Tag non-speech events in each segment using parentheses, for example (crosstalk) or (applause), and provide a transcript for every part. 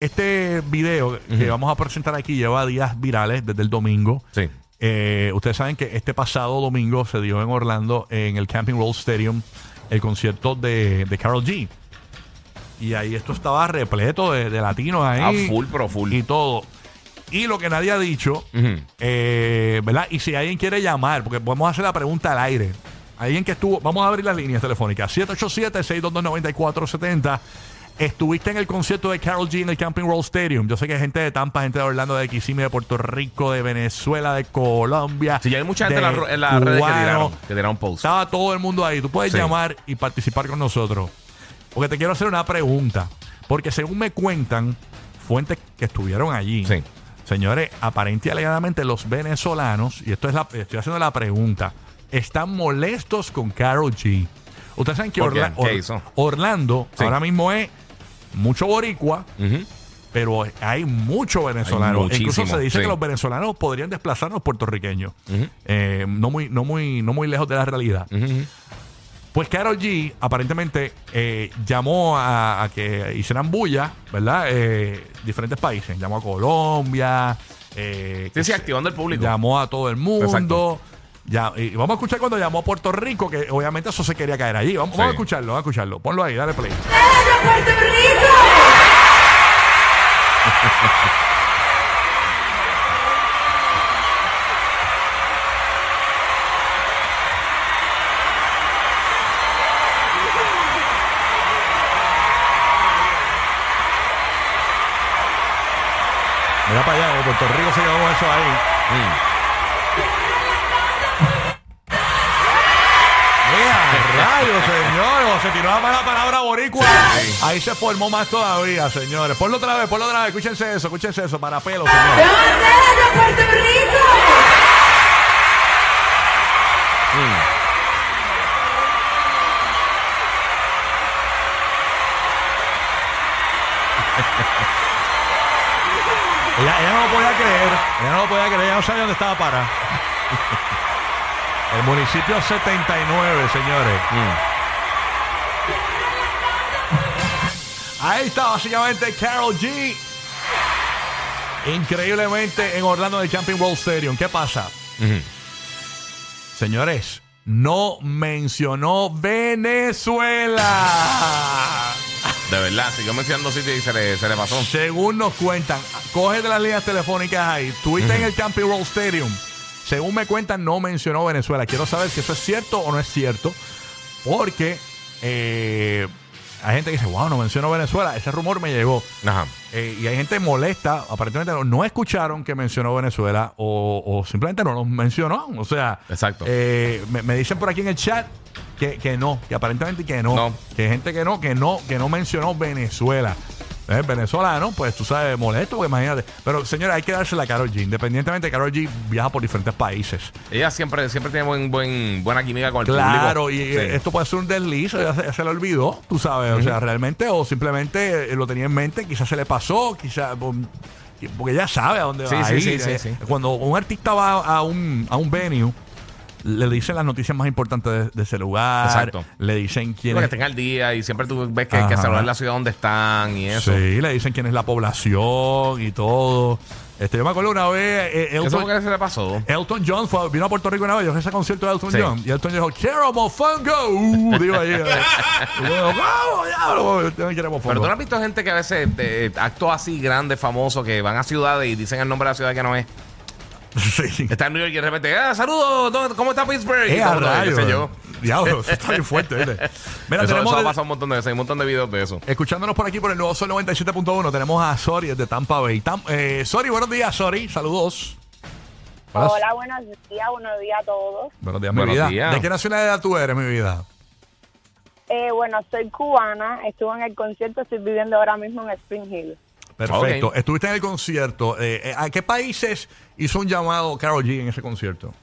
Este video que vamos a presentar aquí lleva días virales desde el domingo. Sí. Eh, ustedes saben que este pasado domingo se dio en Orlando, en el Camping World Stadium, el concierto de, de Carol G. Y ahí esto estaba repleto de, de latinos ahí. A full, pero full. Y todo. Y lo que nadie ha dicho, Ujú. eh, ¿verdad? Y si alguien quiere llamar, porque podemos hacer la pregunta al aire. Alguien que estuvo, vamos a abrir las líneas telefónicas. 787-622-9470. Estuviste en el concierto de Carol G en el Camping World Stadium. Yo sé que hay gente de Tampa, gente de Orlando, de Kissimmee, de Puerto Rico, de Venezuela, de Colombia. Sí, ya hay mucha gente en, la en redes que tiraron, que tiraron post. Estaba todo el mundo ahí. Tú puedes Sí. llamar y participar con nosotros. Porque te quiero hacer una pregunta. Porque según me cuentan fuentes que estuvieron allí, Sí. señores, aparente y alegadamente los venezolanos, y esto es la, estoy haciendo la pregunta, están molestos con Carol G. Ustedes saben que. Orla-. Orlando Sí. ahora mismo es mucho boricua, pero hay mucho venezolano. Hay Incluso se dice sí. que los venezolanos podrían desplazar a los puertorriqueños. Eh, no, muy, no, muy, no muy lejos de la realidad. Ujú, ujú. Pues Carol G aparentemente eh, llamó a, a que hicieran bulla, ¿verdad? Eh, diferentes países. Llamó a Colombia. eh, Sí, sí, activando el público. Llamó a todo el mundo. Ya, y vamos a escuchar cuando llamó a Puerto Rico, que obviamente eso se quería caer allí. Vamos, Sí. vamos a escucharlo, vamos a escucharlo. Ponlo ahí, dale play. Puerto Rico! Puerto Rico se quedó con eso ahí. Mm. ¡Mira, (laughs) rayos, señores! Se tiró la mala palabra boricua. Sí. Ahí se formó más todavía, señores. Ponlo otra vez, ponlo otra vez. Escúchense eso, escúchense eso. Para pelo, señores. ¡Bandera Puerto Rico! Mm. (laughs) Ella, ella no lo podía creer. Ella no lo podía creer. Ella no sabía dónde estaba para. El municipio 79, señores. Mm. Ahí está básicamente Carol G. Increíblemente en Orlando del Camping World Stadium. ¿Qué pasa? Señores, no mencionó Venezuela. De verdad, siguió mencionando sitios y se le, se le pasó. Según nos cuentan, coge de las líneas telefónicas ahí. Tuviste en el Camping World Stadium. Según me cuentan, no mencionó Venezuela. Quiero saber si eso es cierto o no es cierto. Porque eh, hay gente que dice, wow, no mencionó Venezuela. Ese rumor me llegó. Ajá. Eh, y hay gente molesta, aparentemente no, no escucharon que mencionó Venezuela o, o simplemente no los mencionó. O sea, Exacto. eh, me, me dicen por aquí en el chat que, que no, que aparentemente que no, No. que hay gente que no, que no, que no mencionó Venezuela. Eh, venezolano, pues tú sabes, molesto, porque imagínate. Pero señora, hay que dársela a Carol G. Independientemente, Carol G viaja por diferentes países. Ella siempre, siempre tiene buen, buen, buena química con el Claro, público. y Sí. eh, esto puede ser un desliz, ya se, le olvidó, tú sabes, o sea, realmente, o simplemente eh, lo tenía en mente, quizás se le pasó, quizás, um, porque ya sabe a dónde Sí, va a sí, ir. sí, sí, Eh, sí. Cuando un artista va a un, a un venue, le dicen las noticias más importantes de, de ese lugar, Exacto. le dicen quién Porque es... estén al día y siempre tú ves que, Ajá. que saludar la ciudad donde están y eso. Sí, le dicen quién es la población y todo. Este, yo me acuerdo una vez, eh, ¿Eso Elton, fue que se le pasó? Elton John fue- vino a Puerto Rico una vez, yo ese concierto de Elton Sí. John, y Elton John dijo, quiero mofongo, uh, digo ahí, eh. y yo. Pero tú no has visto gente que a veces eh, actúa así grande, famoso, que van a ciudades y dicen el nombre de la ciudad que no es. (laughs) Sí. Está en New York y de repente, ah, saludos, ¿dónde- ¿cómo está Pittsburgh? Y Eh, todo a el mundo, qué rayos. sé yo. Diablo, eso está bien fuerte, ¿viste? (laughs) Mira, Eso, tenemos eso ha pasado un montón de veces, hay un montón de videos de eso. escuchándonos por aquí por el nuevo Sol 97.1, tenemos a Sori desde Tampa Bay. Tam- eh, Sori, buenos días, Sori, saludos. Hola. Hola, buenos días, buenos días a todos. Buenos días, mi Buenos vida. días. ¿De qué nacionalidad tú eres, mi vida? Eh, bueno, soy cubana, estuve en el concierto, estoy viviendo ahora mismo en Spring Hill. Perfecto. Estuviste en el concierto. Eh, eh, ¿A qué países hizo un llamado Carol G en ese concierto?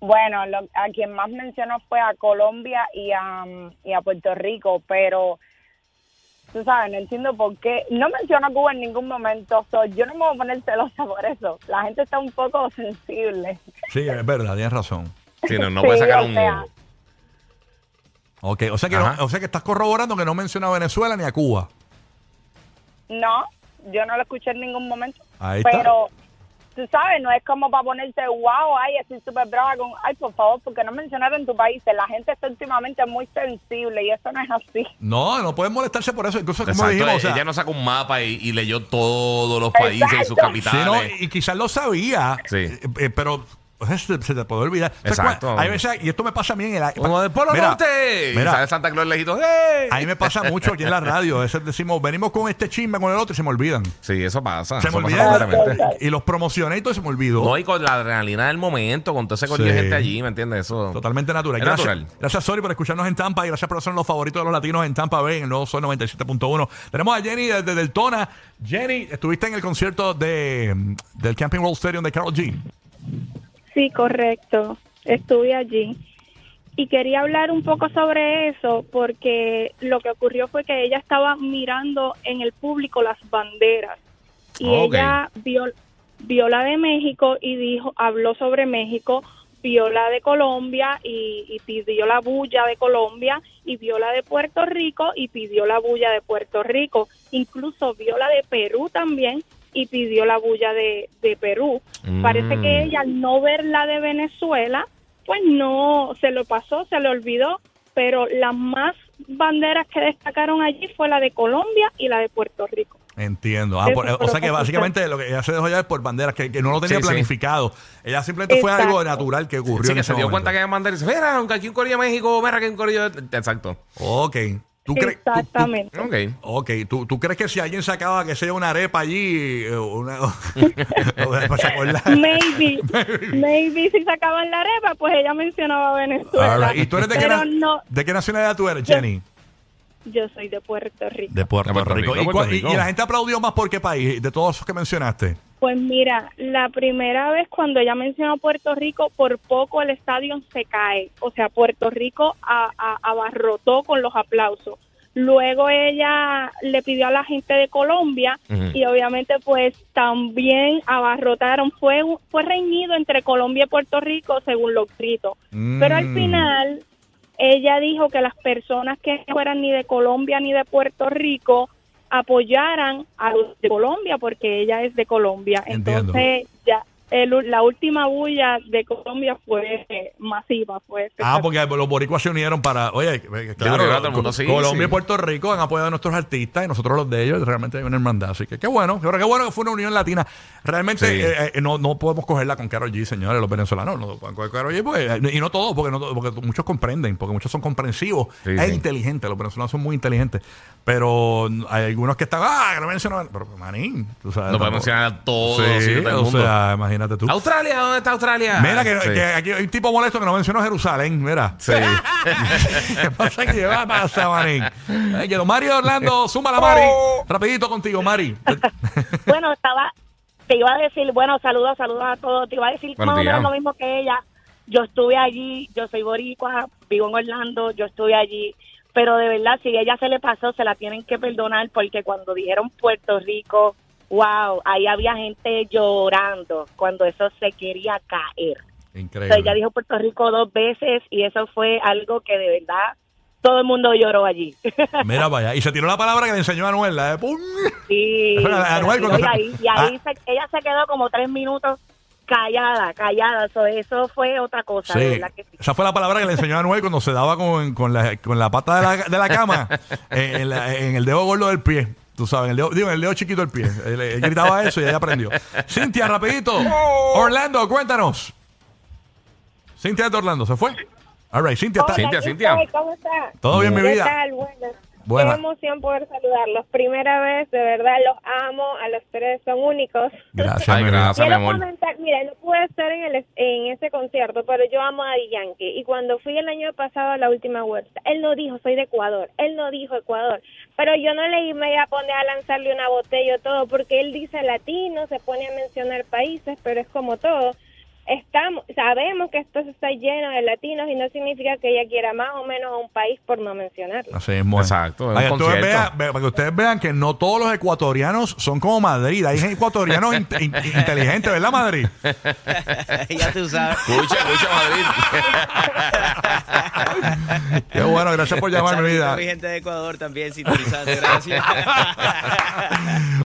Bueno, lo- a quien más mencionó fue a Colombia y a, y a Puerto Rico, pero tú sabes, no entiendo por qué. No mencionó a Cuba en ningún momento, so, yo no me voy a poner celosa por eso. La gente está un poco (laughs) sensible. Sí, es verdad, tienes razón. Sí, no, no Sí, puede sacar o un... sea, Ok, o sea que, no- o sea que estás corroborando que no menciona a Venezuela ni a Cuba. No, yo no lo escuché en ningún momento. Ahí está. Pero, tú sabes, no es como para ponerte, wow, ay, estoy súper brava con, ay, por favor, porque no mencionaron tu país. La gente está últimamente muy sensible y eso no es así. No, no pueden molestarse por eso. Incluso, como Exacto, dijimos, o sea, ella no saca un mapa y, y leyó todos los países y sus Exacto. Sí, capitales. no, y quizás lo sabía, Sí. eh, eh, pero se, se te puede olvidar. O sea, Exacto. hay veces, y esto me pasa a mí en el... Como de Polo Mira, Norte. mira. Sale Santa Claus lejito. ¡Hey! A mí me pasa mucho aquí en la radio. A veces decimos, venimos con este chisme, con el otro, y se me olvidan. Sí, eso pasa. Se me eso pasa olvidan. completamente. Y los promocioné y todo se me olvidó. No, y con la adrenalina del momento, con todo ese corillo de Sí. gente allí, ¿me entiendes? Eso. Totalmente natural. Es Gracias, natural. gracias, Sori, por escucharnos en Tampa y gracias por hacernos los favoritos de los latinos en Tampa Bay, en el nuevo Sol 97.1. Tenemos a Jenny desde Deltona. Jenny, estuviste en el concierto de, del Camping World Stadium de Carol G. Sí, correcto. Estuve allí. Y quería hablar un poco sobre eso porque lo que ocurrió fue que ella estaba mirando en el público las banderas y ella vio, vio la de México y dijo, habló sobre México, vio la de Colombia y, y pidió la bulla de Colombia y vio la de Puerto Rico y pidió la bulla de Puerto Rico. Incluso vio la de Perú también y pidió la bulla de, de Perú. Mm. Parece que ella al no ver la de Venezuela, pues no se lo pasó, se le olvidó, pero las más banderas que destacaron allí fue la de Colombia y la de Puerto Rico. Entiendo. Ah, por- o sea que básicamente lo que ella se dejó ya es por banderas, que, que no lo tenía Sí, sí. planificado. Ella simplemente fue algo natural que ocurrió Sí, en que ese se dio momento. cuenta que hay banderas mira, aunque aquí un corillo de México, mira que corillo de... Exacto. Ok. ¿Tú crees, tú- Exactamente. Ok. Ok, ¿Tú, ¿tú crees que si alguien sacaba que sea una arepa allí, eh, una. (laughs) (laughs) Maybe, maybe si sacaban la arepa, pues ella mencionaba Venezuela. Right. ¿Y tú eres de qué, na- no, de qué nacionalidad tú eres, Jenny? Yo soy de Puerto Rico. De Puerto, De Puerto Rico. Rico, ¿Y, Puerto cua- y- Rico. y la gente aplaudió más por qué país? De todos esos que mencionaste. Pues mira, la primera vez cuando ella mencionó Puerto Rico, por poco el estadio se cae. O sea, Puerto Rico a- a- abarrotó con los aplausos. Luego ella le pidió a la gente de Colombia Ujú. y obviamente pues también abarrotaron. Fue, un- fue reñido entre Colombia y Puerto Rico según los gritos. Pero al Mm. final ella dijo que las personas que no fueran ni de Colombia ni de Puerto Rico apoyaran a los de Colombia porque ella es de Colombia. Entiendo. Entonces ya el- la última bulla de Colombia fue eh, masiva, fue Ah, porque los boricuas se unieron para. Oye, eh, claro, el mundo sí, Colombia sí. y Puerto Rico han apoyado a nuestros artistas y nosotros los de ellos. Realmente hay una hermandad. Así que qué bueno. Pero qué bueno que fue una unión latina. Realmente Sí. eh, eh, no, no podemos cogerla con Karol G, señores, los venezolanos. No pueden coger Karol G, porque- eh, y no todos, porque, no, todos, porque muchos comprenden, porque muchos son comprensivos Sí, e sí. inteligentes. Los venezolanos son muy inteligentes. Pero hay algunos que están. Ah, que no mencionan. Pero, manín, tú sabes. No tampoco- podemos mencionar a todos o mundo. sea, imagínate tú. Australia, ¿dónde está Australia? Mira que, Sí. que aquí hay un tipo molesto que no mencionó Jerusalén, mira. Sí. (laughs) ¿Qué pasa aquí? ¿Qué pasa? Ay, que don Mario Orlando, (laughs) suma la Mari. Rapidito contigo, Mari. (laughs) Bueno, estaba, te iba a decir, bueno, saludos, saludos a todos. Te iba a decir más o menos lo mismo que ella. Yo estuve allí, yo soy boricua, vivo en Orlando, yo estuve allí. Pero de verdad, si a ella se le pasó, se la tienen que perdonar porque cuando dijeron Puerto Rico, wow, ahí había gente llorando cuando eso se quería caer. O sea, ella Increíble. dijo Puerto Rico dos veces y eso fue algo que de verdad todo el mundo lloró allí. (laughs) Mira, vaya. Y se tiró la palabra que le enseñó a Anuel, de pum. Sí, Eso (laughs) Anuel cuando y ahí, y ahí Ah. se- ella se quedó como tres minutos callada, callada. So, eso fue otra cosa, Sí. verdad que sí. Esa fue la palabra que le enseñó a Anuel cuando se daba con, con, la, con la pata de la, de la cama (laughs) eh, en, la- en el dedo gordo del pie. Tú sabes, el dedo, digo, en el dedo chiquito del pie. Él, él gritaba eso y ella aprendió. Cintia, rapidito. Orlando, cuéntanos. Cintia de Orlando, ¿se fue? All right, Cintia está. Cintia, Cintia. ¿Cómo está? Todo bien, mi ¿Qué vida. tal? Buenas. Buena. Qué emoción poder saludarlos. Primera vez, de verdad, los amo. A los tres son únicos. Gracias, Ay, gracias, mi Quiero amor. comentar, mira, no pude estar en, el, en ese concierto, pero yo amo a Daddy Yankee. Y cuando fui el año pasado a la última vuelta, él no dijo, soy de Ecuador. Él no dijo Ecuador. Pero yo no le me iba a poner a lanzarle una botella o todo, porque él dice latino, se pone a mencionar países, pero es como todo. Estamos, sabemos que esto está lleno de latinos y no significa que ella quiera más o menos a un país por no mencionarlo. Así es. Exacto, es Para que, ustedes vean, ve- para que ustedes vean que no todos los ecuatorianos son como Madrid. Hay ecuatorianos in- (laughs) in- inteligentes, ¿verdad, Madrid? (laughs) ya tú sabes. Escucha, escucha, Madrid. (laughs) Qué bueno, gracias por llamarme, vida. a mi gente de Ecuador también sintonizando. Gracias.